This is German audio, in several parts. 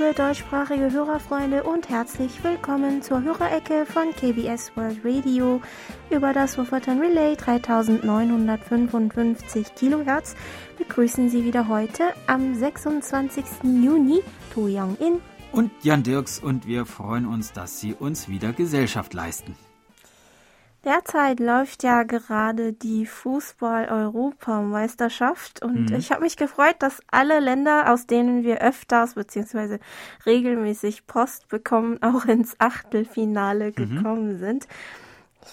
Liebe deutschsprachige Hörerfreunde und herzlich willkommen zur Hörerecke von KBS World Radio über das Wofferton Relay 3955 Kilohertz. Begrüßen Sie wieder heute am 26. Juni To Young In und Jan Dirks und wir freuen uns, dass Sie uns wieder Gesellschaft leisten. Derzeit läuft ja gerade die Fußball-Europameisterschaft und mhm. ich habe mich gefreut, dass alle Länder, aus denen wir öfters bzw. regelmäßig Post bekommen, auch ins Achtelfinale mhm. gekommen sind.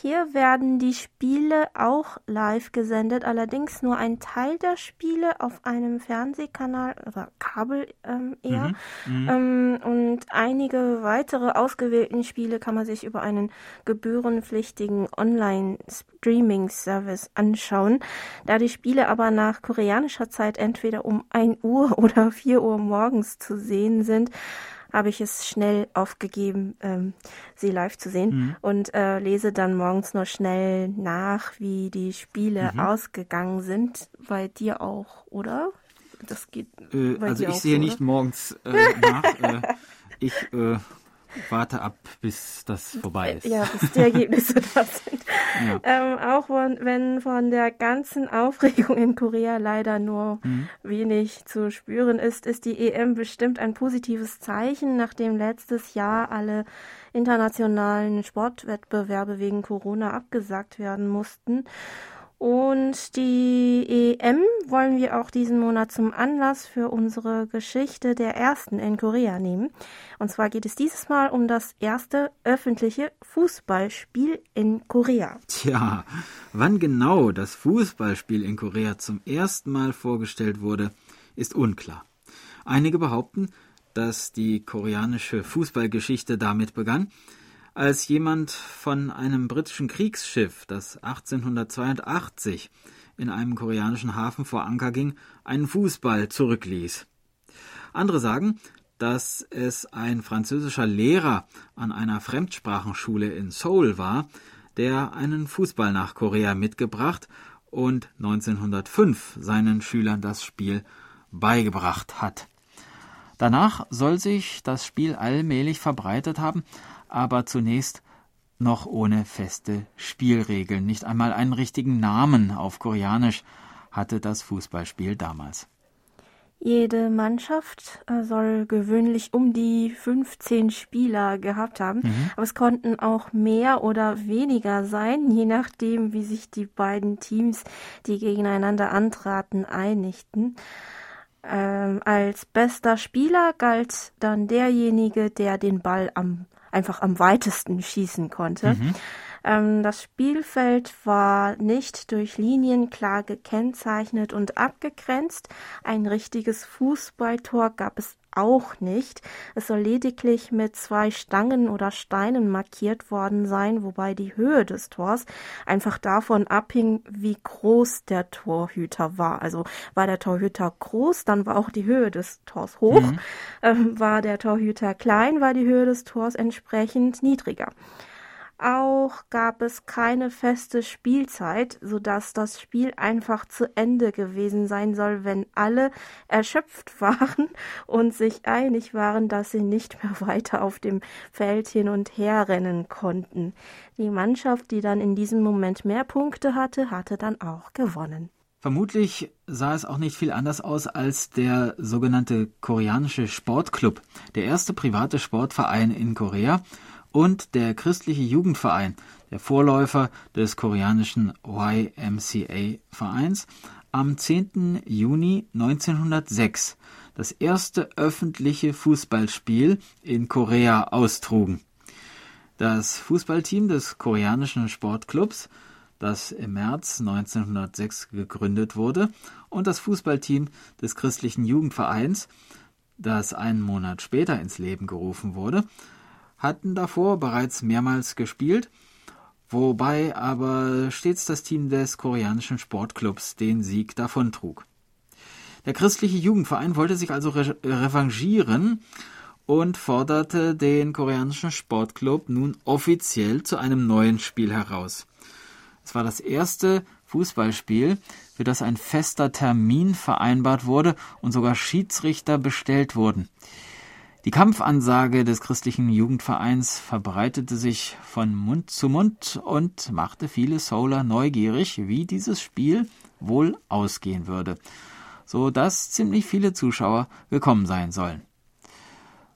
Hier werden die Spiele auch live gesendet, allerdings nur ein Teil der Spiele auf einem Fernsehkanal oder Kabel ähm, eher. Mhm, mhm, ähm, und einige weitere ausgewählten Spiele kann man sich über einen gebührenpflichtigen Online-Streaming-Service anschauen. Da die Spiele aber nach koreanischer Zeit entweder um 1 Uhr oder 4 Uhr morgens zu sehen sind, habe ich es schnell aufgegeben, ähm, sie live zu sehen mhm. und äh, lese dann morgens nur schnell nach, wie die Spiele mhm. ausgegangen sind. Bei dir auch, oder? Das geht. Äh, also ich sehe so, nicht morgens äh, nach. Äh, ich äh, warte ab, bis das vorbei ist. Ja, bis die Ergebnisse da sind. Ja. Ähm, auch wenn von der ganzen Aufregung in Korea leider nur mhm. wenig zu spüren ist, ist die EM bestimmt ein positives Zeichen, nachdem letztes Jahr alle internationalen Sportwettbewerbe wegen Corona abgesagt werden mussten. Und die EM wollen wir auch diesen Monat zum Anlass für unsere Geschichte der ersten in Korea nehmen. Und zwar geht es dieses Mal um das erste öffentliche Fußballspiel in Korea. Tja, wann genau das Fußballspiel in Korea zum ersten Mal vorgestellt wurde, ist unklar. Einige behaupten, dass die koreanische Fußballgeschichte damit begann, als jemand von einem britischen Kriegsschiff, das 1882 in einem koreanischen Hafen vor Anker ging, einen Fußball zurückließ. Andere sagen, dass es ein französischer Lehrer an einer Fremdsprachenschule in Seoul war, der einen Fußball nach Korea mitgebracht und 1905 seinen Schülern das Spiel beigebracht hat. Danach soll sich das Spiel allmählich verbreitet haben, aber zunächst noch ohne feste Spielregeln. Nicht einmal einen richtigen Namen auf Koreanisch hatte das Fußballspiel damals. Jede Mannschaft äh, soll gewöhnlich um die 15 Spieler gehabt haben, mhm. aber es konnten auch mehr oder weniger sein, je nachdem, wie sich die beiden Teams, die gegeneinander antraten, einigten. Ähm, als bester Spieler galt dann derjenige, der den Ball am einfach am weitesten schießen konnte. Mhm. Ähm, das Spielfeld war nicht durch Linien klar gekennzeichnet und abgegrenzt. Ein richtiges Fußballtor gab es auch nicht. Es soll lediglich mit zwei Stangen oder Steinen markiert worden sein, wobei die Höhe des Tors einfach davon abhing, wie groß der Torhüter war. Also war der Torhüter groß, dann war auch die Höhe des Tors hoch. Mhm. Ähm, war der Torhüter klein, war die Höhe des Tors entsprechend niedriger. Auch gab es keine feste Spielzeit, so dass das Spiel einfach zu Ende gewesen sein soll, wenn alle erschöpft waren und sich einig waren, dass sie nicht mehr weiter auf dem Feld hin und her rennen konnten. Die Mannschaft, die dann in diesem Moment mehr Punkte hatte, hatte dann auch gewonnen. Vermutlich sah es auch nicht viel anders aus als der sogenannte koreanische Sportclub, der erste private Sportverein in Korea und der christliche Jugendverein, der Vorläufer des koreanischen YMCA-Vereins, am 10. Juni 1906 das erste öffentliche Fußballspiel in Korea austrugen. Das Fußballteam des koreanischen Sportclubs, das im März 1906 gegründet wurde, und das Fußballteam des christlichen Jugendvereins, das einen Monat später ins Leben gerufen wurde, hatten davor bereits mehrmals gespielt, wobei aber stets das Team des koreanischen Sportclubs den Sieg davontrug. Der christliche Jugendverein wollte sich also re revanchieren und forderte den koreanischen Sportclub nun offiziell zu einem neuen Spiel heraus. Es war das erste Fußballspiel, für das ein fester Termin vereinbart wurde und sogar Schiedsrichter bestellt wurden. Die Kampfansage des christlichen Jugendvereins verbreitete sich von Mund zu Mund und machte viele Solar neugierig, wie dieses Spiel wohl ausgehen würde, so dass ziemlich viele Zuschauer gekommen sein sollen.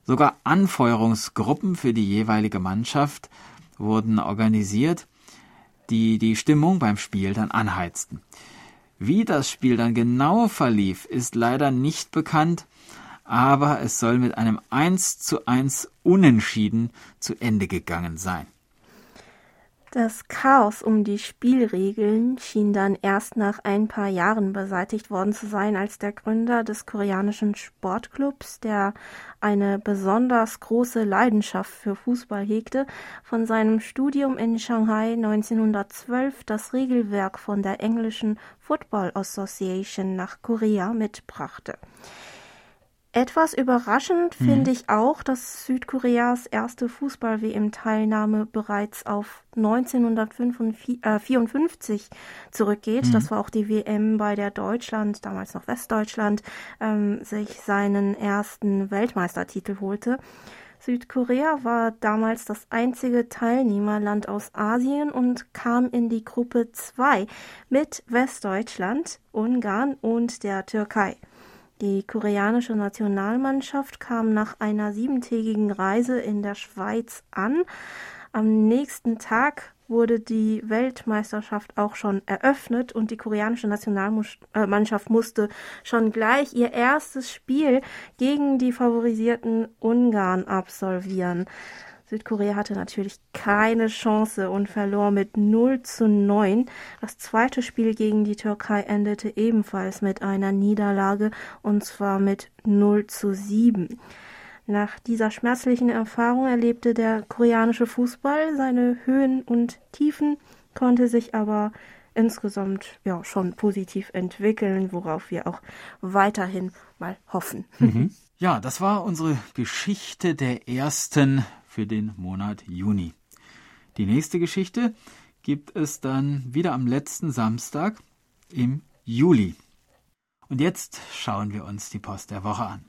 Sogar Anfeuerungsgruppen für die jeweilige Mannschaft wurden organisiert, die die Stimmung beim Spiel dann anheizten. Wie das Spiel dann genau verlief, ist leider nicht bekannt, aber es soll mit einem 1 zu 1 Unentschieden zu Ende gegangen sein. Das Chaos um die Spielregeln schien dann erst nach ein paar Jahren beseitigt worden zu sein, als der Gründer des koreanischen Sportclubs, der eine besonders große Leidenschaft für Fußball hegte, von seinem Studium in Shanghai 1912 das Regelwerk von der englischen Football Association nach Korea mitbrachte. Etwas überraschend mhm. finde ich auch, dass Südkoreas erste Fußball-WM-Teilnahme bereits auf 1954 zurückgeht. Mhm. Das war auch die WM, bei der Deutschland, damals noch Westdeutschland, ähm, sich seinen ersten Weltmeistertitel holte. Südkorea war damals das einzige Teilnehmerland aus Asien und kam in die Gruppe 2 mit Westdeutschland, Ungarn und der Türkei. Die koreanische Nationalmannschaft kam nach einer siebentägigen Reise in der Schweiz an. Am nächsten Tag wurde die Weltmeisterschaft auch schon eröffnet und die koreanische Nationalmannschaft musste schon gleich ihr erstes Spiel gegen die favorisierten Ungarn absolvieren. Südkorea hatte natürlich keine Chance und verlor mit 0 zu 9. Das zweite Spiel gegen die Türkei endete ebenfalls mit einer Niederlage und zwar mit 0 zu 7. Nach dieser schmerzlichen Erfahrung erlebte der koreanische Fußball seine Höhen und Tiefen, konnte sich aber insgesamt ja schon positiv entwickeln, worauf wir auch weiterhin mal hoffen. Mhm. Ja, das war unsere Geschichte der ersten für den Monat Juni. Die nächste Geschichte gibt es dann wieder am letzten Samstag im Juli. Und jetzt schauen wir uns die Post der Woche an.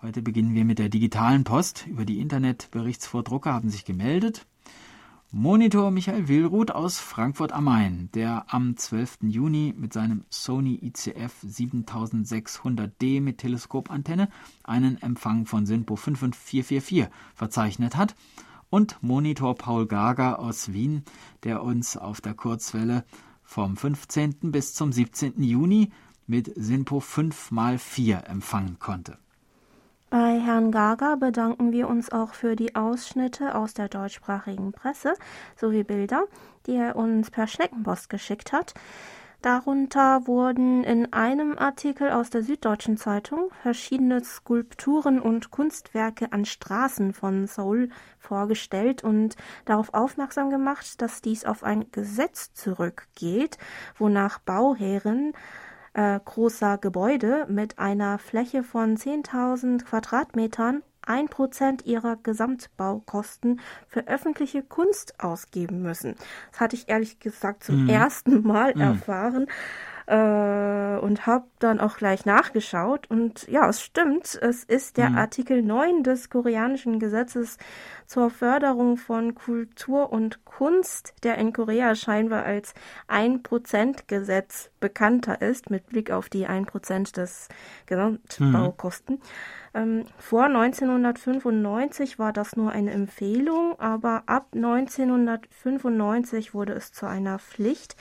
Heute beginnen wir mit der digitalen Post. Über die Internetberichtsvordrucker haben sich gemeldet. Monitor Michael Willruth aus Frankfurt am Main, der am 12. Juni mit seinem Sony ICF 7600D mit Teleskopantenne einen Empfang von SINPO 55444 verzeichnet hat, und Monitor Paul Gager aus Wien, der uns auf der Kurzwelle vom 15. bis zum 17. Juni mit SINPO 5x4 empfangen konnte. Bei Herrn Gaga bedanken wir uns auch für die Ausschnitte aus der deutschsprachigen Presse sowie Bilder, die er uns per Schneckenpost geschickt hat. Darunter wurden in einem Artikel aus der Süddeutschen Zeitung verschiedene Skulpturen und Kunstwerke an Straßen von Seoul vorgestellt und darauf aufmerksam gemacht, dass dies auf ein Gesetz zurückgeht, wonach Bauherren äh, großer Gebäude mit einer Fläche von 10.000 Quadratmetern ein Prozent ihrer Gesamtbaukosten für öffentliche Kunst ausgeben müssen. Das hatte ich ehrlich gesagt zum mm. ersten Mal mm. erfahren äh, und habe dann auch gleich nachgeschaut. Und ja, es stimmt, es ist der mhm. Artikel 9 des koreanischen Gesetzes zur Förderung von Kultur und Kunst, der in Korea scheinbar als 1%-Gesetz bekannter ist, mit Blick auf die 1% des Gesamtbaukosten. Mhm. Ähm, vor 1995 war das nur eine Empfehlung, aber ab 1995 wurde es zu einer Pflicht.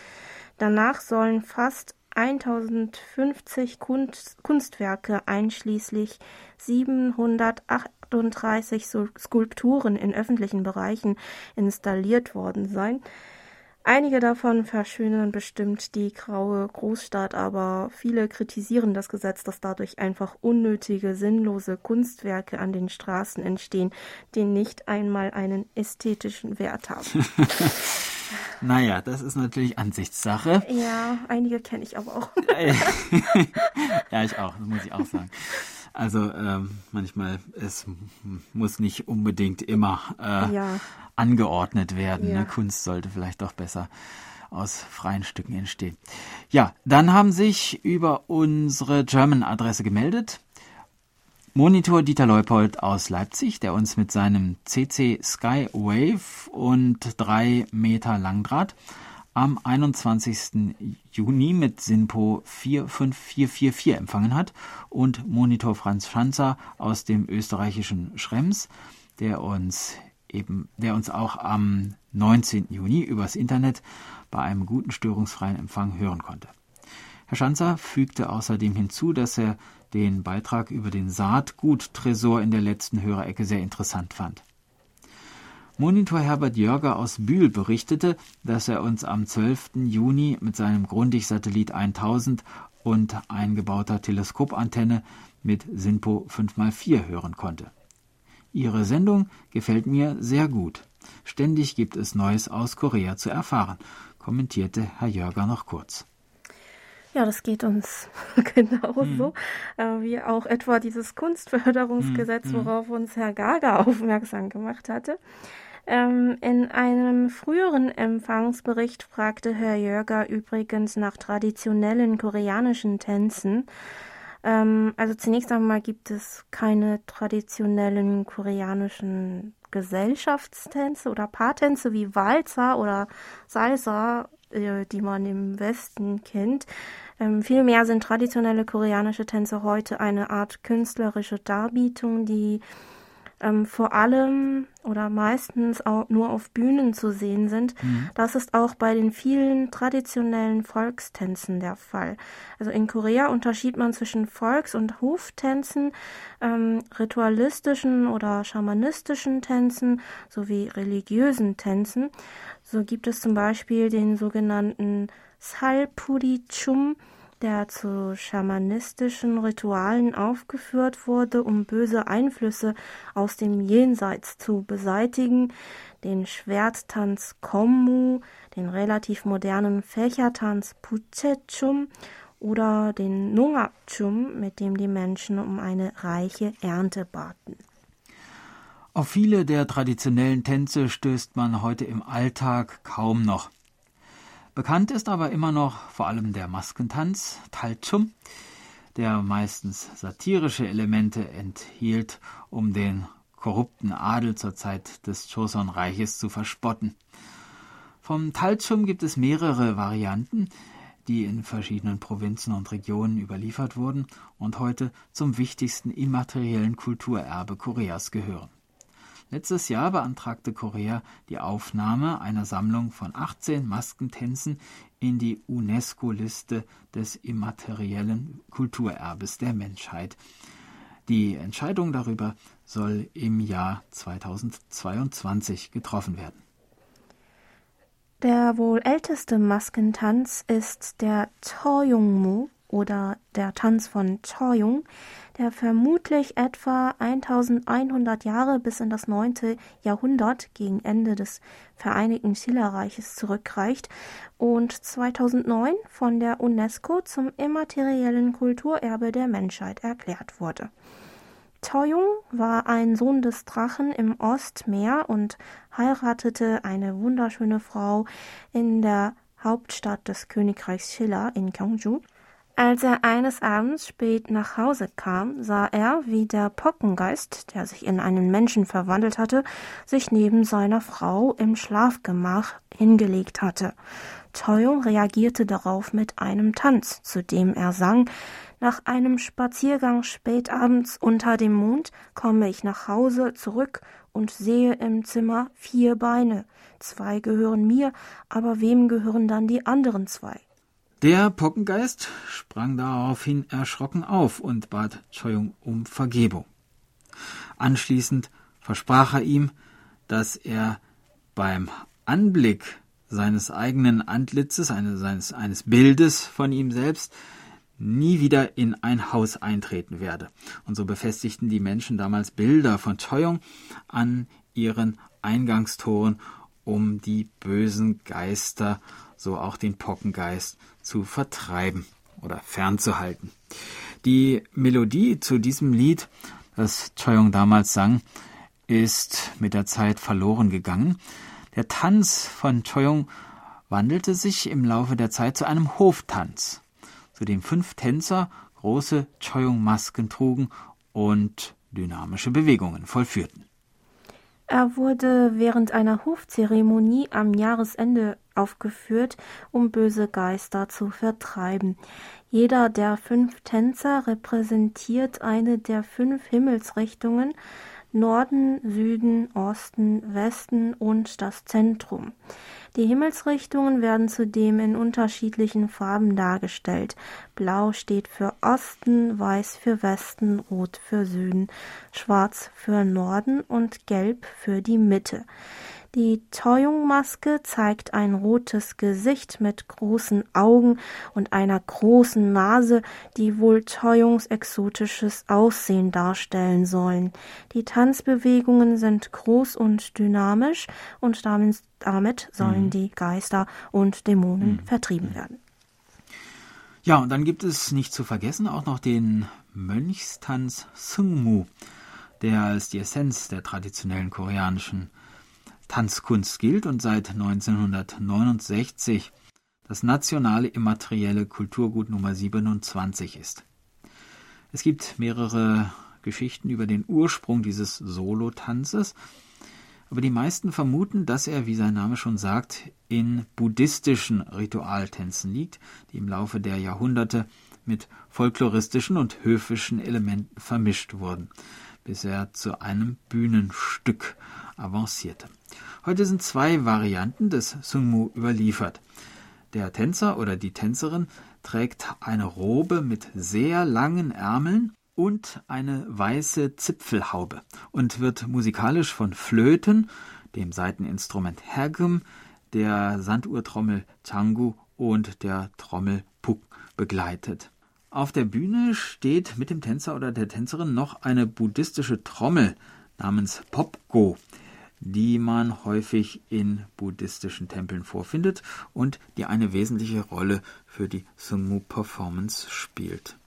Danach sollen fast 1050 Kunst, Kunstwerke einschließlich 738 Skulpturen in öffentlichen Bereichen installiert worden sein. Einige davon verschönern bestimmt die graue Großstadt, aber viele kritisieren das Gesetz, dass dadurch einfach unnötige, sinnlose Kunstwerke an den Straßen entstehen, die nicht einmal einen ästhetischen Wert haben. Naja, das ist natürlich Ansichtssache. Ja, einige kenne ich aber auch. ja, ich auch, das muss ich auch sagen. Also ähm, manchmal, es muss nicht unbedingt immer äh, ja. angeordnet werden. Ja. Ne? Kunst sollte vielleicht doch besser aus freien Stücken entstehen. Ja, dann haben sich über unsere German-Adresse gemeldet Monitor Dieter Leupold aus Leipzig, der uns mit seinem CC Skywave und 3 Meter Langdraht am 21. Juni mit SINPO 45444 empfangen hat und Monitor Franz Schanzer aus dem österreichischen Schrems, der uns eben, der uns auch am 19. Juni übers Internet bei einem guten störungsfreien Empfang hören konnte. Herr Schanzer fügte außerdem hinzu, dass er den Beitrag über den Saatguttresor in der letzten Hörerecke sehr interessant fand. Monitor Herbert Jörger aus Bühl berichtete, dass er uns am 12. Juni mit seinem Grundig-Satellit 1000 und eingebauter Teleskopantenne mit SINPO 5x4 hören konnte. Ihre Sendung gefällt mir sehr gut. Ständig gibt es Neues aus Korea zu erfahren, kommentierte Herr Jörger noch kurz. Ja, das geht uns genauso, mhm. wie auch etwa dieses Kunstförderungsgesetz, mhm. worauf uns Herr Gaga aufmerksam gemacht hatte. Ähm, in einem früheren Empfangsbericht fragte Herr Jörger übrigens nach traditionellen koreanischen Tänzen. Ähm, also zunächst einmal gibt es keine traditionellen koreanischen Gesellschaftstänze oder Paartänze wie Walzer oder Salsa äh, die man im Westen kennt. Ähm, vielmehr sind traditionelle koreanische Tänze heute eine Art künstlerische Darbietung, die ähm, vor allem oder meistens auch nur auf Bühnen zu sehen sind. Mhm. Das ist auch bei den vielen traditionellen Volkstänzen der Fall. Also in Korea unterschied man zwischen Volks- und Hoftänzen, ähm, ritualistischen oder schamanistischen Tänzen sowie religiösen Tänzen. So gibt es zum Beispiel den sogenannten Salpuri-Chum, der zu schamanistischen Ritualen aufgeführt wurde, um böse Einflüsse aus dem Jenseits zu beseitigen, den Schwerttanz Kommu, den relativ modernen Fächertanz Puchechum oder den Nungachum, mit dem die Menschen um eine reiche Ernte baten. Auf viele der traditionellen Tänze stößt man heute im Alltag kaum noch. Bekannt ist aber immer noch vor allem der Maskentanz, Talchum, der meistens satirische Elemente enthielt, um den korrupten Adel zur Zeit des Choson-Reiches zu verspotten. Vom Talchum gibt es mehrere Varianten, die in verschiedenen Provinzen und Regionen überliefert wurden und heute zum wichtigsten immateriellen Kulturerbe Koreas gehören. Letztes Jahr beantragte Korea die Aufnahme einer Sammlung von 18 Maskentänzen in die UNESCO-Liste des immateriellen Kulturerbes der Menschheit. Die Entscheidung darüber soll im Jahr 2022 getroffen werden. Der wohl älteste Maskentanz ist der Choyungmu oder der Tanz von Choyung, der vermutlich etwa 1100 Jahre bis in das 9. Jahrhundert gegen Ende des Vereinigten Schillerreiches zurückreicht und 2009 von der UNESCO zum immateriellen Kulturerbe der Menschheit erklärt wurde. Toyung war ein Sohn des Drachen im Ostmeer und heiratete eine wunderschöne Frau in der Hauptstadt des Königreichs Schiller in Gyeongju. Als er eines Abends spät nach Hause kam, sah er, wie der Pockengeist, der sich in einen Menschen verwandelt hatte, sich neben seiner Frau im Schlafgemach hingelegt hatte. Toyung reagierte darauf mit einem Tanz, zu dem er sang Nach einem Spaziergang spätabends unter dem Mond komme ich nach Hause zurück und sehe im Zimmer vier Beine. Zwei gehören mir, aber wem gehören dann die anderen zwei? Der Pockengeist sprang daraufhin erschrocken auf und bat Choyung um Vergebung. Anschließend versprach er ihm, dass er beim Anblick seines eigenen Antlitzes, eines, seines, eines Bildes von ihm selbst, nie wieder in ein Haus eintreten werde. Und so befestigten die Menschen damals Bilder von Choyong an ihren Eingangstoren, um die bösen Geister, so auch den Pockengeist, zu vertreiben oder fernzuhalten. Die Melodie zu diesem Lied, das Choyong damals sang, ist mit der Zeit verloren gegangen. Der Tanz von Choyong wandelte sich im Laufe der Zeit zu einem Hoftanz, zu dem fünf Tänzer große Choyong-Masken trugen und dynamische Bewegungen vollführten. Er wurde während einer Hofzeremonie am Jahresende aufgeführt, um böse Geister zu vertreiben. Jeder der fünf Tänzer repräsentiert eine der fünf Himmelsrichtungen Norden, Süden, Osten, Westen und das Zentrum. Die Himmelsrichtungen werden zudem in unterschiedlichen Farben dargestellt. Blau steht für Osten, Weiß für Westen, Rot für Süden, Schwarz für Norden und Gelb für die Mitte. Die Toyung-Maske zeigt ein rotes Gesicht mit großen Augen und einer großen Nase, die wohl Toyungs exotisches Aussehen darstellen sollen. Die Tanzbewegungen sind groß und dynamisch und damit, damit sollen mhm. die Geister und Dämonen mhm. vertrieben werden. Ja, und dann gibt es nicht zu vergessen auch noch den Mönchstanz Sungmu, der als die Essenz der traditionellen koreanischen Tanzkunst gilt und seit 1969 das nationale immaterielle Kulturgut Nummer 27 ist. Es gibt mehrere Geschichten über den Ursprung dieses Solotanzes, aber die meisten vermuten, dass er, wie sein Name schon sagt, in buddhistischen Ritualtänzen liegt, die im Laufe der Jahrhunderte mit folkloristischen und höfischen Elementen vermischt wurden, bis er zu einem Bühnenstück avancierte. Heute sind zwei Varianten des Sungmu überliefert. Der Tänzer oder die Tänzerin trägt eine Robe mit sehr langen Ärmeln und eine weiße Zipfelhaube und wird musikalisch von Flöten, dem Saiteninstrument Hergum, der Sanduhrtrommel Changu und der Trommel Puk begleitet. Auf der Bühne steht mit dem Tänzer oder der Tänzerin noch eine buddhistische Trommel namens Popgo, die man häufig in buddhistischen Tempeln vorfindet und die eine wesentliche Rolle für die Sungmu-Performance spielt.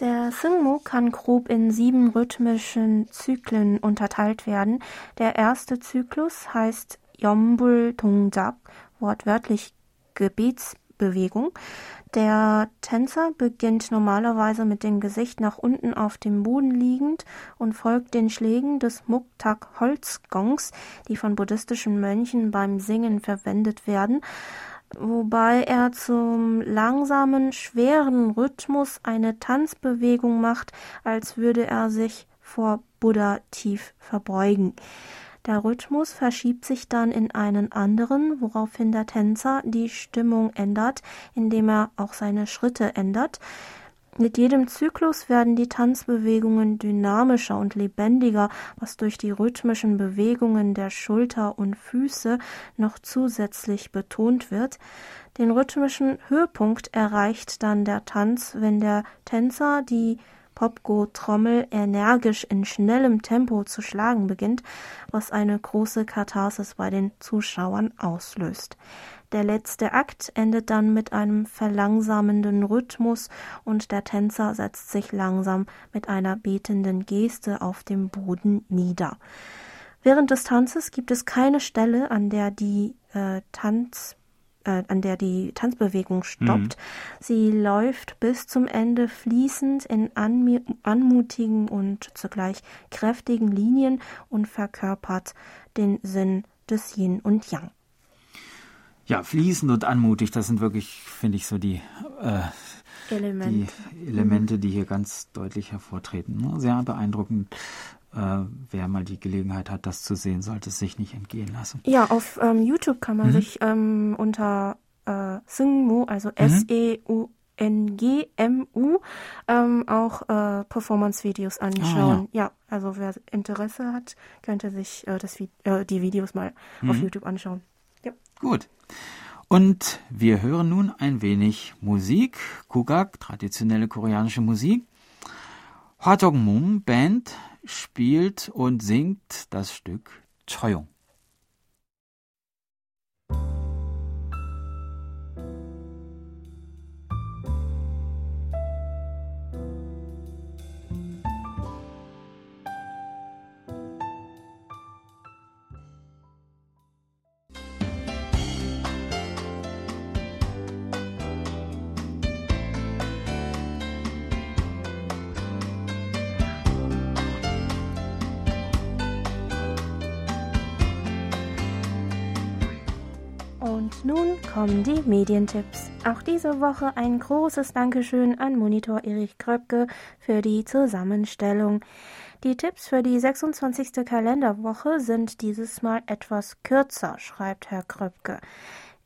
Der Sungmu kann grob in sieben rhythmischen Zyklen unterteilt werden. Der erste Zyklus heißt Yombul Dongjak, wortwörtlich Gebetsbewegung. Der Tänzer beginnt normalerweise mit dem Gesicht nach unten auf dem Boden liegend und folgt den Schlägen des Muktak Holzgongs, die von buddhistischen Mönchen beim Singen verwendet werden, wobei er zum langsamen, schweren Rhythmus eine Tanzbewegung macht, als würde er sich vor Buddha tief verbeugen. Der Rhythmus verschiebt sich dann in einen anderen, woraufhin der Tänzer die Stimmung ändert, indem er auch seine Schritte ändert. Mit jedem Zyklus werden die Tanzbewegungen dynamischer und lebendiger, was durch die rhythmischen Bewegungen der Schulter und Füße noch zusätzlich betont wird. Den rhythmischen Höhepunkt erreicht dann der Tanz, wenn der Tänzer die Popgo-Trommel energisch in schnellem Tempo zu schlagen beginnt, was eine große Katharsis bei den Zuschauern auslöst. Der letzte Akt endet dann mit einem verlangsamenden Rhythmus und der Tänzer setzt sich langsam mit einer betenden Geste auf dem Boden nieder. Während des Tanzes gibt es keine Stelle, an der die äh, Tanz äh, an der die Tanzbewegung stoppt. Mhm. Sie läuft bis zum Ende fließend in anmutigen und zugleich kräftigen Linien und verkörpert den Sinn des Yin und Yang. Ja, fließend und anmutig, das sind wirklich, finde ich, so die, äh, Element. die Elemente, die hier ganz deutlich hervortreten. Ne? Sehr beeindruckend wer mal die Gelegenheit hat, das zu sehen, sollte es sich nicht entgehen lassen. Ja, auf ähm, YouTube kann man mhm. sich ähm, unter äh, Sungmu, also mhm. S-E-U NGMU ähm, auch äh, Performance-Videos anschauen. Ah, ja. ja. also wer Interesse hat, könnte sich äh, das, äh, die Videos mal mhm. auf YouTube anschauen. Ja. Gut. Und wir hören nun ein wenig Musik, Kugak, traditionelle koreanische Musik. Hwajongmum Band spielt und singt das Stück Choyong. Nun kommen die Medientipps. Auch diese Woche ein großes Dankeschön an Monitor Erich Kröpke für die Zusammenstellung. Die Tipps für die 26. Kalenderwoche sind dieses Mal etwas kürzer, schreibt Herr Kröpke.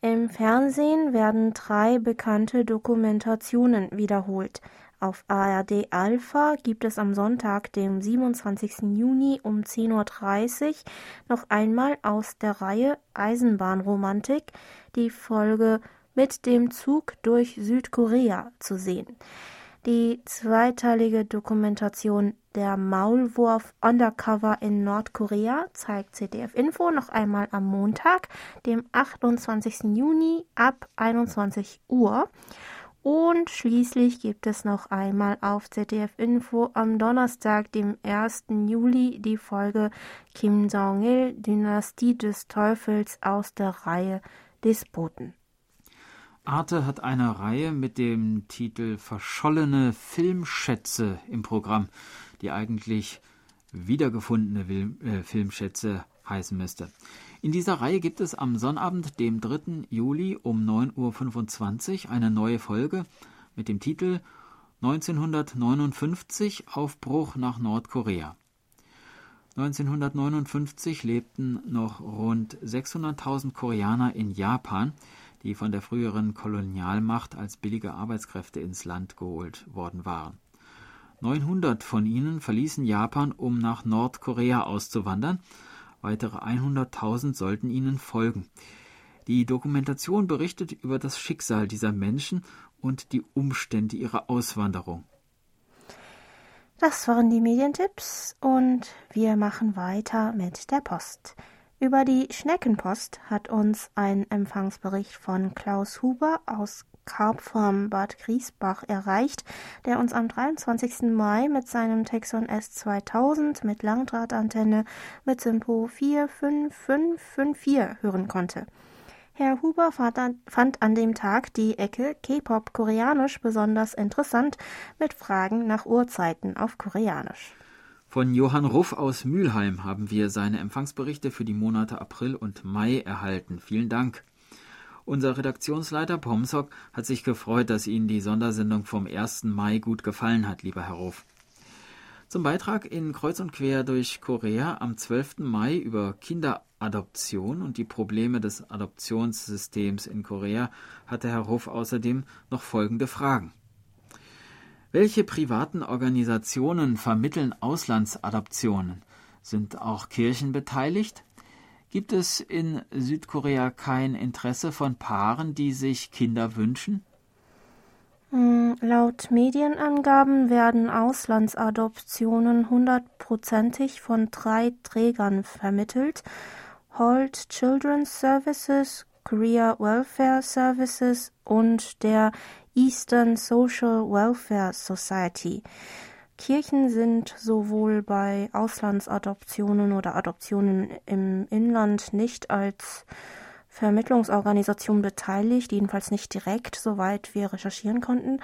Im Fernsehen werden drei bekannte Dokumentationen wiederholt. Auf ARD Alpha gibt es am Sonntag, dem 27. Juni um 10.30 Uhr noch einmal aus der Reihe Eisenbahnromantik die Folge mit dem Zug durch Südkorea zu sehen. Die zweiteilige Dokumentation Der Maulwurf Undercover in Nordkorea zeigt ZDF Info noch einmal am Montag, dem 28. Juni ab 21 Uhr. Und schließlich gibt es noch einmal auf ZDF Info am Donnerstag, dem 1. Juli, die Folge Kim Jong-il, Dynastie des Teufels aus der Reihe Despoten. Arte hat eine Reihe mit dem Titel Verschollene Filmschätze im Programm, die eigentlich wiedergefundene äh, Filmschätze heißen müsste. In dieser Reihe gibt es am Sonnabend, dem 3. Juli um 9.25 Uhr eine neue Folge mit dem Titel 1959 Aufbruch nach Nordkorea. 1959 lebten noch rund 600.000 Koreaner in Japan, die von der früheren Kolonialmacht als billige Arbeitskräfte ins Land geholt worden waren. 900 von ihnen verließen Japan, um nach Nordkorea auszuwandern, Weitere 100.000 sollten ihnen folgen. Die Dokumentation berichtet über das Schicksal dieser Menschen und die Umstände ihrer Auswanderung. Das waren die Medientipps und wir machen weiter mit der Post. Über die Schneckenpost hat uns ein Empfangsbericht von Klaus Huber aus Karp vom Bad Griesbach erreicht, der uns am 23. Mai mit seinem Texon S2000 mit Langdrahtantenne mit Simpo 45554 hören konnte. Herr Huber fand an dem Tag die Ecke K-Pop Koreanisch besonders interessant mit Fragen nach Uhrzeiten auf Koreanisch. Von Johann Ruff aus Mülheim haben wir seine Empfangsberichte für die Monate April und Mai erhalten. Vielen Dank. Unser Redaktionsleiter Pomsok hat sich gefreut, dass Ihnen die Sondersendung vom 1. Mai gut gefallen hat, lieber Herr Ruf. Zum Beitrag in Kreuz und Quer durch Korea am 12. Mai über Kinderadoption und die Probleme des Adoptionssystems in Korea hatte Herr Ruff außerdem noch folgende Fragen. Welche privaten Organisationen vermitteln Auslandsadoptionen? Sind auch Kirchen beteiligt? Gibt es in Südkorea kein Interesse von Paaren, die sich Kinder wünschen? Hm, laut Medienangaben werden Auslandsadoptionen hundertprozentig von drei Trägern vermittelt: Holt Children's Services, Korea Welfare Services und der Eastern Social Welfare Society. Kirchen sind sowohl bei Auslandsadoptionen oder Adoptionen im Inland nicht als Vermittlungsorganisation beteiligt, jedenfalls nicht direkt, soweit wir recherchieren konnten.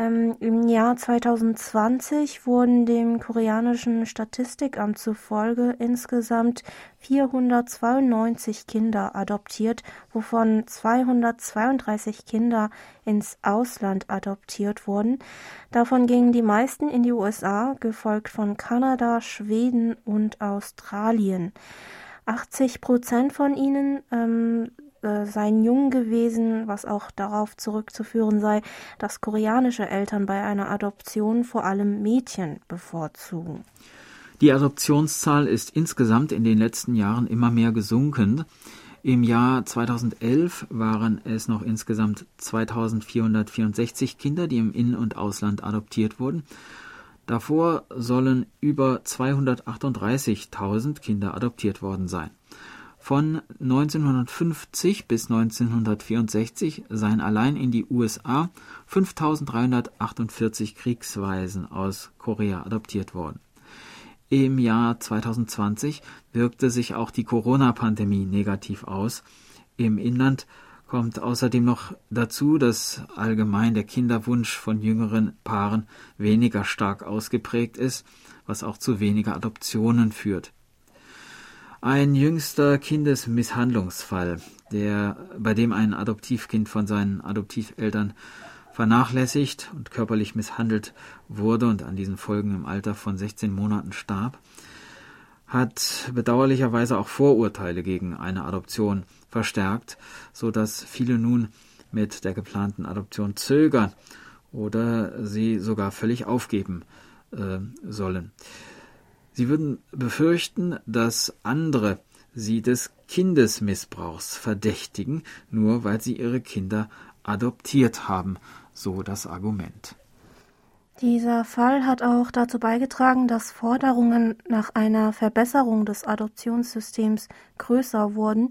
Ähm, Im Jahr 2020 wurden dem koreanischen Statistikamt zufolge insgesamt 492 Kinder adoptiert, wovon 232 Kinder ins Ausland adoptiert wurden. Davon gingen die meisten in die USA, gefolgt von Kanada, Schweden und Australien. 80 Prozent von ihnen ähm, äh, seien jung gewesen, was auch darauf zurückzuführen sei, dass koreanische Eltern bei einer Adoption vor allem Mädchen bevorzugen. Die Adoptionszahl ist insgesamt in den letzten Jahren immer mehr gesunken. Im Jahr 2011 waren es noch insgesamt 2464 Kinder, die im In- und Ausland adoptiert wurden. Davor sollen über 238.000 Kinder adoptiert worden sein. Von 1950 bis 1964 seien allein in die USA 5348 Kriegsweisen aus Korea adoptiert worden. Im Jahr 2020 wirkte sich auch die Corona-Pandemie negativ aus. Im Inland kommt außerdem noch dazu, dass allgemein der Kinderwunsch von jüngeren Paaren weniger stark ausgeprägt ist, was auch zu weniger Adoptionen führt. Ein jüngster Kindesmisshandlungsfall, der, bei dem ein Adoptivkind von seinen Adoptiveltern vernachlässigt und körperlich misshandelt wurde und an diesen Folgen im Alter von 16 Monaten starb, hat bedauerlicherweise auch Vorurteile gegen eine Adoption verstärkt, so dass viele nun mit der geplanten Adoption zögern oder sie sogar völlig aufgeben äh, sollen. Sie würden befürchten, dass andere sie des Kindesmissbrauchs verdächtigen, nur weil sie ihre Kinder adoptiert haben, so das Argument. Dieser Fall hat auch dazu beigetragen, dass Forderungen nach einer Verbesserung des Adoptionssystems größer wurden.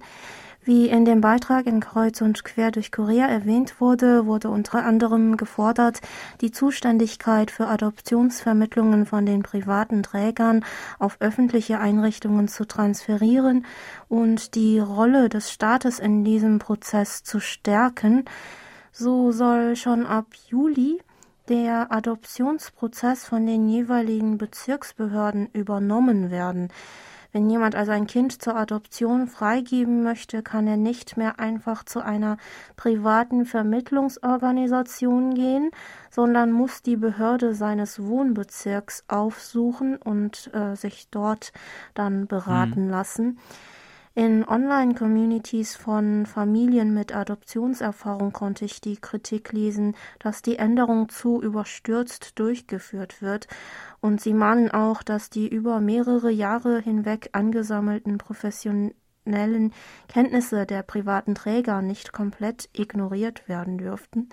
Wie in dem Beitrag in Kreuz und Quer durch Korea erwähnt wurde, wurde unter anderem gefordert, die Zuständigkeit für Adoptionsvermittlungen von den privaten Trägern auf öffentliche Einrichtungen zu transferieren und die Rolle des Staates in diesem Prozess zu stärken. So soll schon ab Juli der Adoptionsprozess von den jeweiligen Bezirksbehörden übernommen werden. Wenn jemand also ein Kind zur Adoption freigeben möchte, kann er nicht mehr einfach zu einer privaten Vermittlungsorganisation gehen, sondern muss die Behörde seines Wohnbezirks aufsuchen und äh, sich dort dann beraten hm. lassen. In Online-Communities von Familien mit Adoptionserfahrung konnte ich die Kritik lesen, dass die Änderung zu überstürzt durchgeführt wird, und sie mahnen auch, dass die über mehrere Jahre hinweg angesammelten professionellen Kenntnisse der privaten Träger nicht komplett ignoriert werden dürften.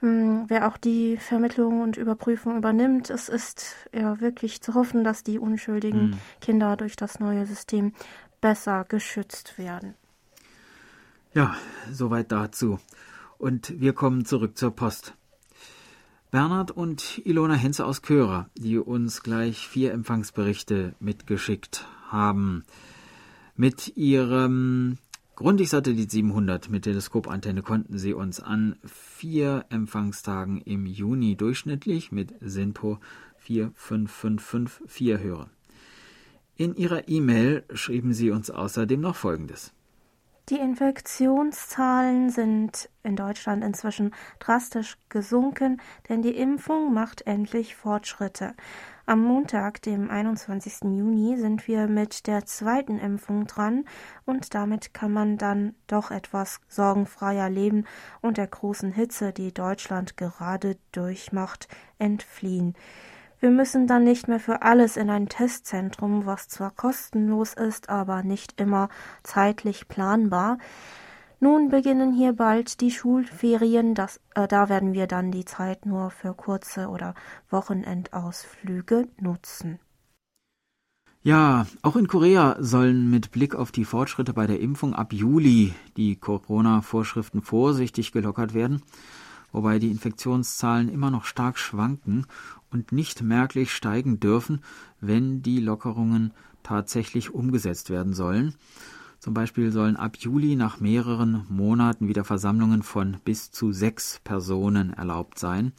Hm, wer auch die Vermittlung und Überprüfung übernimmt, es ist ja wirklich zu hoffen, dass die unschuldigen mhm. Kinder durch das neue System besser geschützt werden. Ja, soweit dazu. Und wir kommen zurück zur Post. Bernhard und Ilona Henze aus Körer, die uns gleich vier Empfangsberichte mitgeschickt haben. Mit ihrem Grundig-Satellit 700 mit Teleskopantenne konnten sie uns an vier Empfangstagen im Juni durchschnittlich mit SINPO 45554 hören. In Ihrer E-Mail schrieben Sie uns außerdem noch Folgendes. Die Infektionszahlen sind in Deutschland inzwischen drastisch gesunken, denn die Impfung macht endlich Fortschritte. Am Montag, dem 21. Juni, sind wir mit der zweiten Impfung dran und damit kann man dann doch etwas sorgenfreier leben und der großen Hitze, die Deutschland gerade durchmacht, entfliehen. Wir müssen dann nicht mehr für alles in ein Testzentrum, was zwar kostenlos ist, aber nicht immer zeitlich planbar. Nun beginnen hier bald die Schulferien, das, äh, da werden wir dann die Zeit nur für kurze oder Wochenendausflüge nutzen. Ja, auch in Korea sollen mit Blick auf die Fortschritte bei der Impfung ab Juli die Corona-Vorschriften vorsichtig gelockert werden, wobei die Infektionszahlen immer noch stark schwanken und nicht merklich steigen dürfen, wenn die Lockerungen tatsächlich umgesetzt werden sollen. Zum Beispiel sollen ab Juli nach mehreren Monaten wieder Versammlungen von bis zu sechs Personen erlaubt sein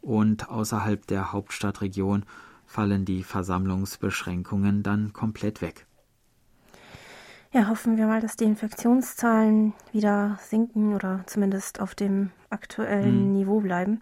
und außerhalb der Hauptstadtregion fallen die Versammlungsbeschränkungen dann komplett weg. Ja, hoffen wir mal, dass die Infektionszahlen wieder sinken oder zumindest auf dem aktuellen hm. Niveau bleiben.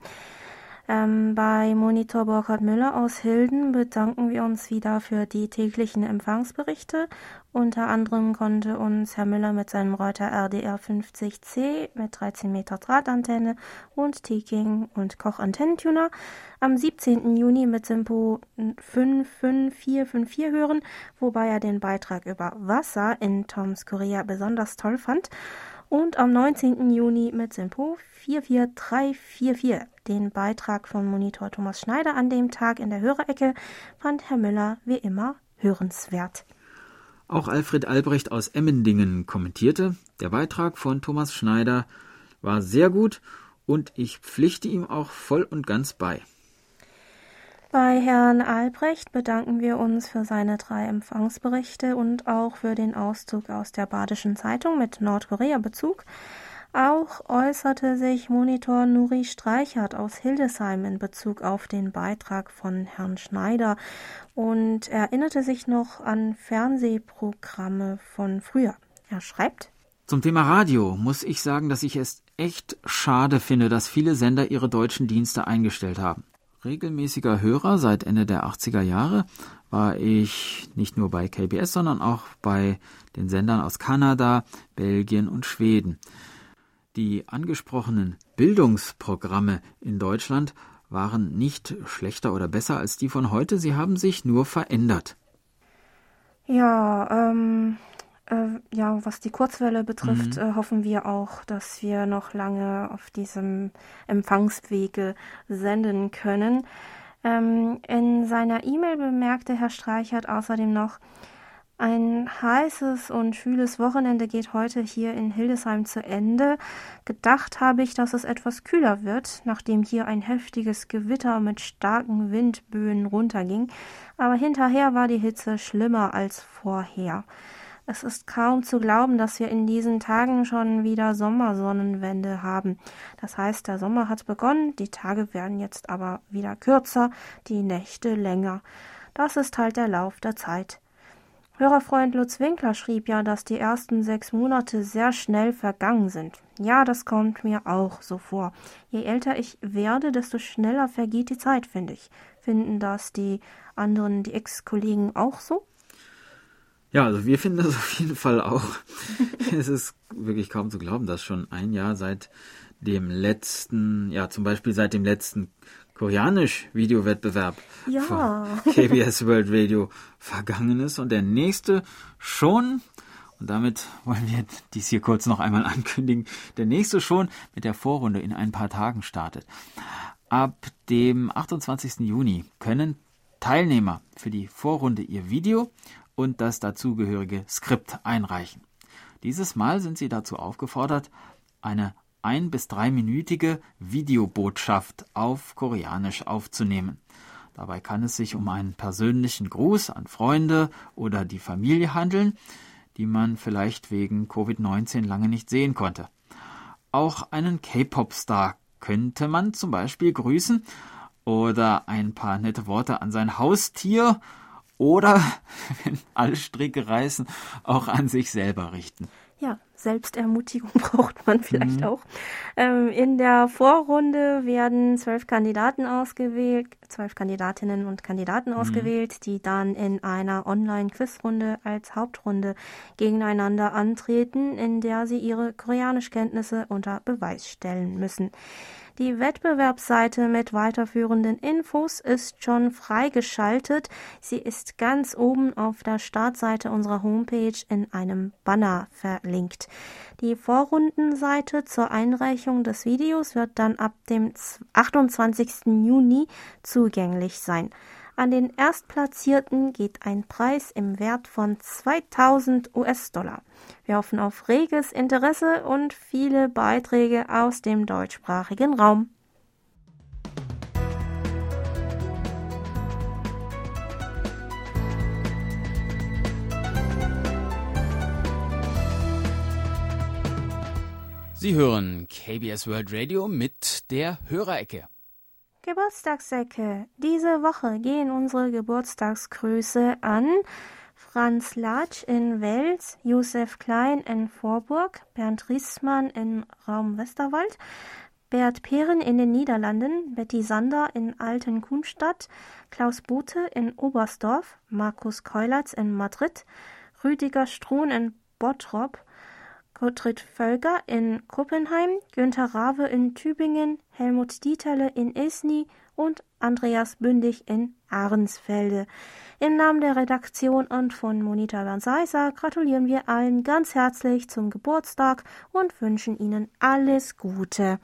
Ähm, bei Monitor Burkhard Müller aus Hilden bedanken wir uns wieder für die täglichen Empfangsberichte. Unter anderem konnte uns Herr Müller mit seinem Reuter RDR 50C mit 13 Meter Drahtantenne und Teking und Koch Antennentuner am 17. Juni mit Simpo 55454 hören, wobei er den Beitrag über Wasser in Toms Korea besonders toll fand und am 19. Juni mit Simpo 44344. Den Beitrag von Monitor Thomas Schneider an dem Tag in der Hörerecke fand Herr Müller wie immer hörenswert. Auch Alfred Albrecht aus Emmendingen kommentierte, der Beitrag von Thomas Schneider war sehr gut und ich pflichte ihm auch voll und ganz bei. Bei Herrn Albrecht bedanken wir uns für seine drei Empfangsberichte und auch für den Auszug aus der Badischen Zeitung mit Nordkorea-Bezug. Auch äußerte sich Monitor Nuri Streichert aus Hildesheim in Bezug auf den Beitrag von Herrn Schneider und erinnerte sich noch an Fernsehprogramme von früher. Er schreibt Zum Thema Radio muss ich sagen, dass ich es echt schade finde, dass viele Sender ihre deutschen Dienste eingestellt haben. Regelmäßiger Hörer seit Ende der 80er Jahre war ich nicht nur bei KBS, sondern auch bei den Sendern aus Kanada, Belgien und Schweden. Die angesprochenen Bildungsprogramme in Deutschland waren nicht schlechter oder besser als die von heute, sie haben sich nur verändert. Ja, ähm, äh, ja, was die Kurzwelle betrifft, mhm. äh, hoffen wir auch, dass wir noch lange auf diesem Empfangswege senden können. Ähm, in seiner E-Mail bemerkte Herr Streichert außerdem noch, ein heißes und schwüles Wochenende geht heute hier in Hildesheim zu Ende. Gedacht habe ich, dass es etwas kühler wird, nachdem hier ein heftiges Gewitter mit starken Windböen runterging, aber hinterher war die Hitze schlimmer als vorher. Es ist kaum zu glauben, dass wir in diesen Tagen schon wieder Sommersonnenwende haben. Das heißt, der Sommer hat begonnen, die Tage werden jetzt aber wieder kürzer, die Nächte länger. Das ist halt der Lauf der Zeit. Hörerfreund Lutz Winkler schrieb ja, dass die ersten sechs Monate sehr schnell vergangen sind. Ja, das kommt mir auch so vor. Je älter ich werde, desto schneller vergeht die Zeit, finde ich. Finden das die anderen, die Ex-Kollegen auch so? Ja, also wir finden das auf jeden Fall auch. es ist wirklich kaum zu glauben, dass schon ein Jahr seit dem letzten, ja zum Beispiel seit dem letzten Koreanisch-Videowettbewerb ja. von KBS World Radio vergangen ist und der nächste schon, und damit wollen wir dies hier kurz noch einmal ankündigen, der nächste schon mit der Vorrunde in ein paar Tagen startet. Ab dem 28. Juni können Teilnehmer für die Vorrunde ihr Video und das dazugehörige Skript einreichen. Dieses Mal sind Sie dazu aufgefordert, eine ein- bis dreiminütige Videobotschaft auf Koreanisch aufzunehmen. Dabei kann es sich um einen persönlichen Gruß an Freunde oder die Familie handeln, die man vielleicht wegen Covid-19 lange nicht sehen konnte. Auch einen K-Pop-Star könnte man zum Beispiel grüßen oder ein paar nette Worte an sein Haustier oder, wenn alle Stricke reißen, auch an sich selber richten. Ja, Selbstermutigung braucht man vielleicht mhm. auch. Ähm, in der Vorrunde werden zwölf Kandidaten ausgewählt, zwölf Kandidatinnen und Kandidaten mhm. ausgewählt, die dann in einer Online-Quizrunde als Hauptrunde gegeneinander antreten, in der sie ihre Koreanischkenntnisse unter Beweis stellen müssen. Die Wettbewerbsseite mit weiterführenden Infos ist schon freigeschaltet. Sie ist ganz oben auf der Startseite unserer Homepage in einem Banner verlinkt. Die Vorrundenseite zur Einreichung des Videos wird dann ab dem 28. Juni zugänglich sein. An den Erstplatzierten geht ein Preis im Wert von 2000 US-Dollar. Wir hoffen auf reges Interesse und viele Beiträge aus dem deutschsprachigen Raum. Sie hören KBS World Radio mit der Hörerecke. Geburtstagsecke. Diese Woche gehen unsere Geburtstagsgrüße an Franz Latsch in Wels, Josef Klein in Vorburg, Bernd Riesmann in Raum Westerwald, Bert Pehren in den Niederlanden, Betty Sander in Altenkunstadt, Klaus Bote in Oberstdorf, Markus Keulatz in Madrid, Rüdiger Struhn in Bottrop, Gottfried Völker in Kuppenheim, Günter Rawe in Tübingen, Helmut Dieterle in Esny und Andreas Bündig in Ahrensfelde. Im Namen der Redaktion und von Monita Bernseiser gratulieren wir allen ganz herzlich zum Geburtstag und wünschen Ihnen alles Gute.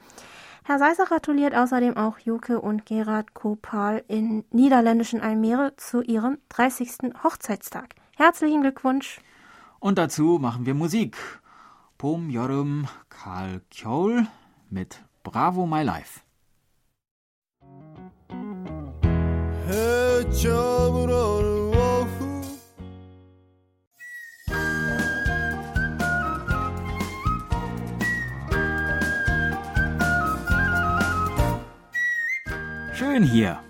Herr Seiser gratuliert außerdem auch Juke und Gerard Kopal in niederländischen Almere zu ihrem 30. Hochzeitstag. Herzlichen Glückwunsch! Und dazu machen wir Musik. 봄, 여름, 가을, 겨울 mit Bravo My Life. Schön hier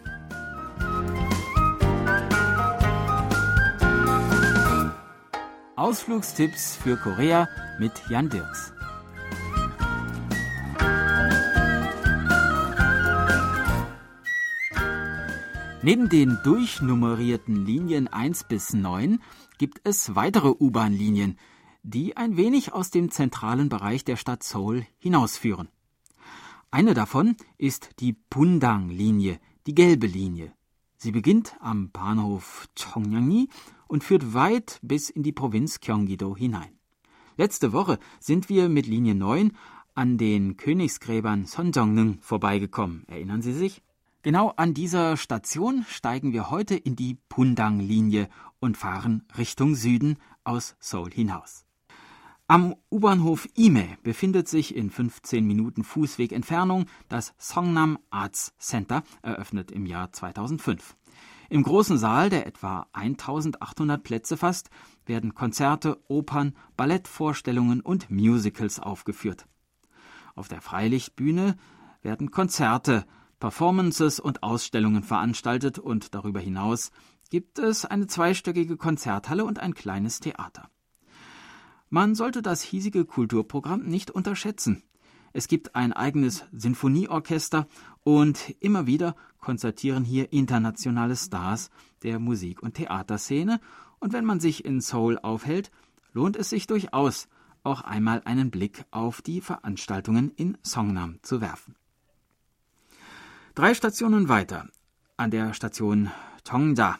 Ausflugstipps für Korea mit Jan Dirks. Neben den durchnummerierten Linien 1 bis 9 gibt es weitere U-Bahn-Linien, die ein wenig aus dem zentralen Bereich der Stadt Seoul hinausführen. Eine davon ist die Pundang-Linie, die gelbe Linie. Sie beginnt am Bahnhof Chongyangni und führt weit bis in die Provinz Gyeonggi-do hinein. Letzte Woche sind wir mit Linie 9 an den Königsgräbern Sonjeongnung vorbeigekommen. Erinnern Sie sich? Genau an dieser Station steigen wir heute in die Pundang-Linie und fahren Richtung Süden aus Seoul hinaus. Am U-Bahnhof Ime befindet sich in 15 Minuten Fußweg Entfernung das Songnam Arts Center, eröffnet im Jahr 2005. Im großen Saal, der etwa 1800 Plätze fasst, werden Konzerte, Opern, Ballettvorstellungen und Musicals aufgeführt. Auf der Freilichtbühne werden Konzerte, Performances und Ausstellungen veranstaltet und darüber hinaus gibt es eine zweistöckige Konzerthalle und ein kleines Theater. Man sollte das hiesige Kulturprogramm nicht unterschätzen. Es gibt ein eigenes Sinfonieorchester und immer wieder konzertieren hier internationale Stars der Musik- und Theaterszene und wenn man sich in Seoul aufhält, lohnt es sich durchaus, auch einmal einen Blick auf die Veranstaltungen in Songnam zu werfen. Drei Stationen weiter, an der Station Tongja,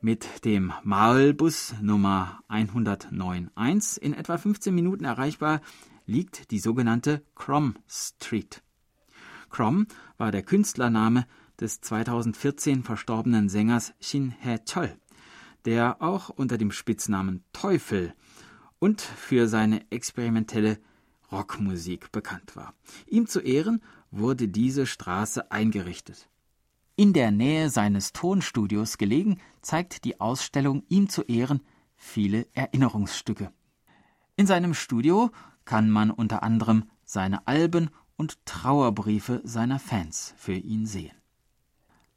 mit dem Maulbus Nummer 109.1 in etwa 15 Minuten erreichbar, liegt die sogenannte Crom Street. Crom war der Künstlername des 2014 verstorbenen Sängers Shin Hae-chol, der auch unter dem Spitznamen Teufel und für seine experimentelle Rockmusik bekannt war. Ihm zu Ehren wurde diese Straße eingerichtet. In der Nähe seines Tonstudios gelegen, zeigt die Ausstellung ihm zu Ehren viele Erinnerungsstücke. In seinem Studio kann man unter anderem seine Alben und Trauerbriefe seiner Fans für ihn sehen.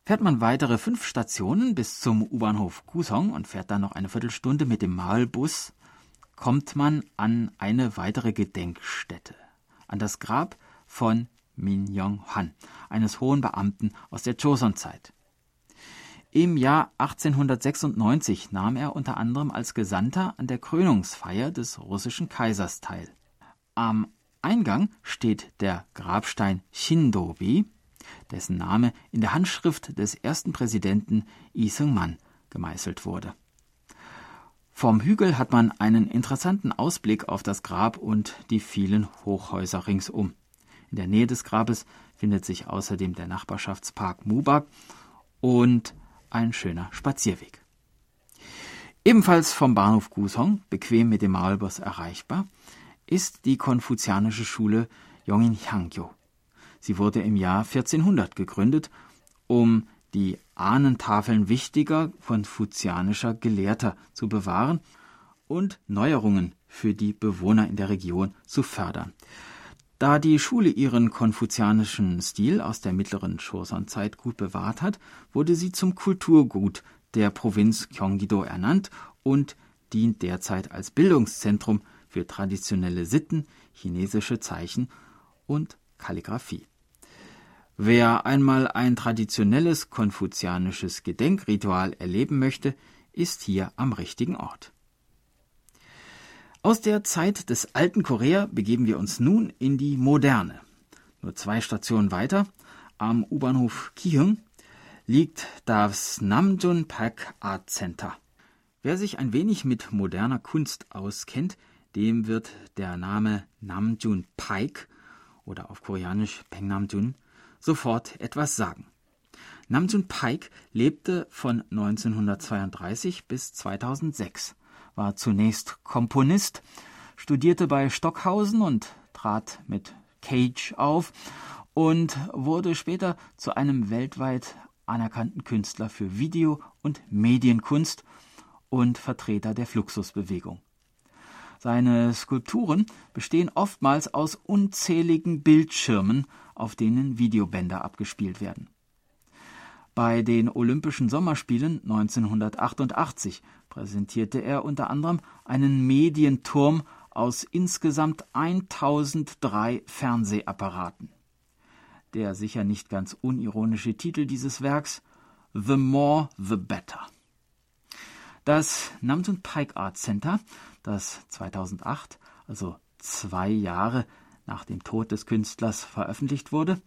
Fährt man weitere fünf Stationen bis zum U-Bahnhof Kusong und fährt dann noch eine Viertelstunde mit dem Malbus, kommt man an eine weitere Gedenkstätte, an das Grab von Min Yong-han, eines hohen Beamten aus der Joseon-Zeit. Im Jahr 1896 nahm er unter anderem als Gesandter an der Krönungsfeier des russischen Kaisers teil. Am Eingang steht der Grabstein Shindobi, dessen Name in der Handschrift des ersten Präsidenten Lee Seung-man gemeißelt wurde. Vom Hügel hat man einen interessanten Ausblick auf das Grab und die vielen Hochhäuser ringsum. In der Nähe des Grabes findet sich außerdem der Nachbarschaftspark Mubak und ein schöner Spazierweg. Ebenfalls vom Bahnhof Gusong, bequem mit dem Maulbus erreichbar, ist die konfuzianische Schule Yongin Hangyo. Sie wurde im Jahr 1400 gegründet, um die Ahnentafeln wichtiger konfuzianischer Gelehrter zu bewahren und Neuerungen für die Bewohner in der Region zu fördern. Da die Schule ihren konfuzianischen Stil aus der mittleren Joseon-Zeit gut bewahrt hat, wurde sie zum Kulturgut der Provinz Gyeonggi-do ernannt und dient derzeit als Bildungszentrum für traditionelle Sitten, chinesische Zeichen und Kalligraphie. Wer einmal ein traditionelles konfuzianisches Gedenkritual erleben möchte, ist hier am richtigen Ort. Aus der Zeit des alten Korea begeben wir uns nun in die moderne. Nur zwei Stationen weiter, am U-Bahnhof Kihyung, liegt das Namjoon Park Art Center. Wer sich ein wenig mit moderner Kunst auskennt, dem wird der Name Namjoon Pike oder auf Koreanisch Pengnamjoon sofort etwas sagen. Namjoon Pike lebte von 1932 bis 2006 war zunächst Komponist, studierte bei Stockhausen und trat mit Cage auf und wurde später zu einem weltweit anerkannten Künstler für Video- und Medienkunst und Vertreter der Fluxusbewegung. Seine Skulpturen bestehen oftmals aus unzähligen Bildschirmen, auf denen Videobänder abgespielt werden. Bei den Olympischen Sommerspielen 1988 präsentierte er unter anderem einen Medienturm aus insgesamt 1003 Fernsehapparaten. Der sicher nicht ganz unironische Titel dieses Werks The More the Better. Das Namjoon Pike Art Center, das 2008, also zwei Jahre nach dem Tod des Künstlers veröffentlicht wurde,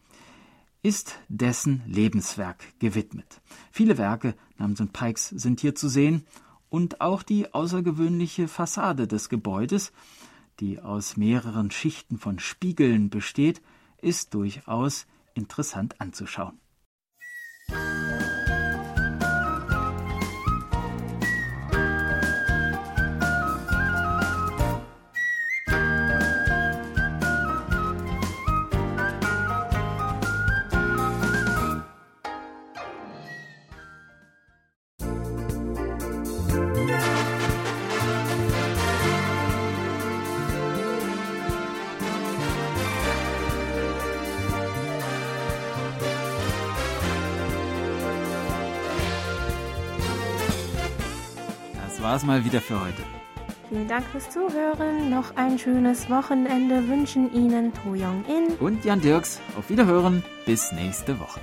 ist dessen Lebenswerk gewidmet. Viele Werke Namjoon Pikes sind hier zu sehen und auch die außergewöhnliche Fassade des Gebäudes, die aus mehreren Schichten von Spiegeln besteht, ist durchaus interessant anzuschauen. War es mal wieder für heute. Vielen Dank fürs Zuhören. Noch ein schönes Wochenende wünschen Ihnen To Young In und Jan Dirks. Auf Wiederhören. Bis nächste Woche.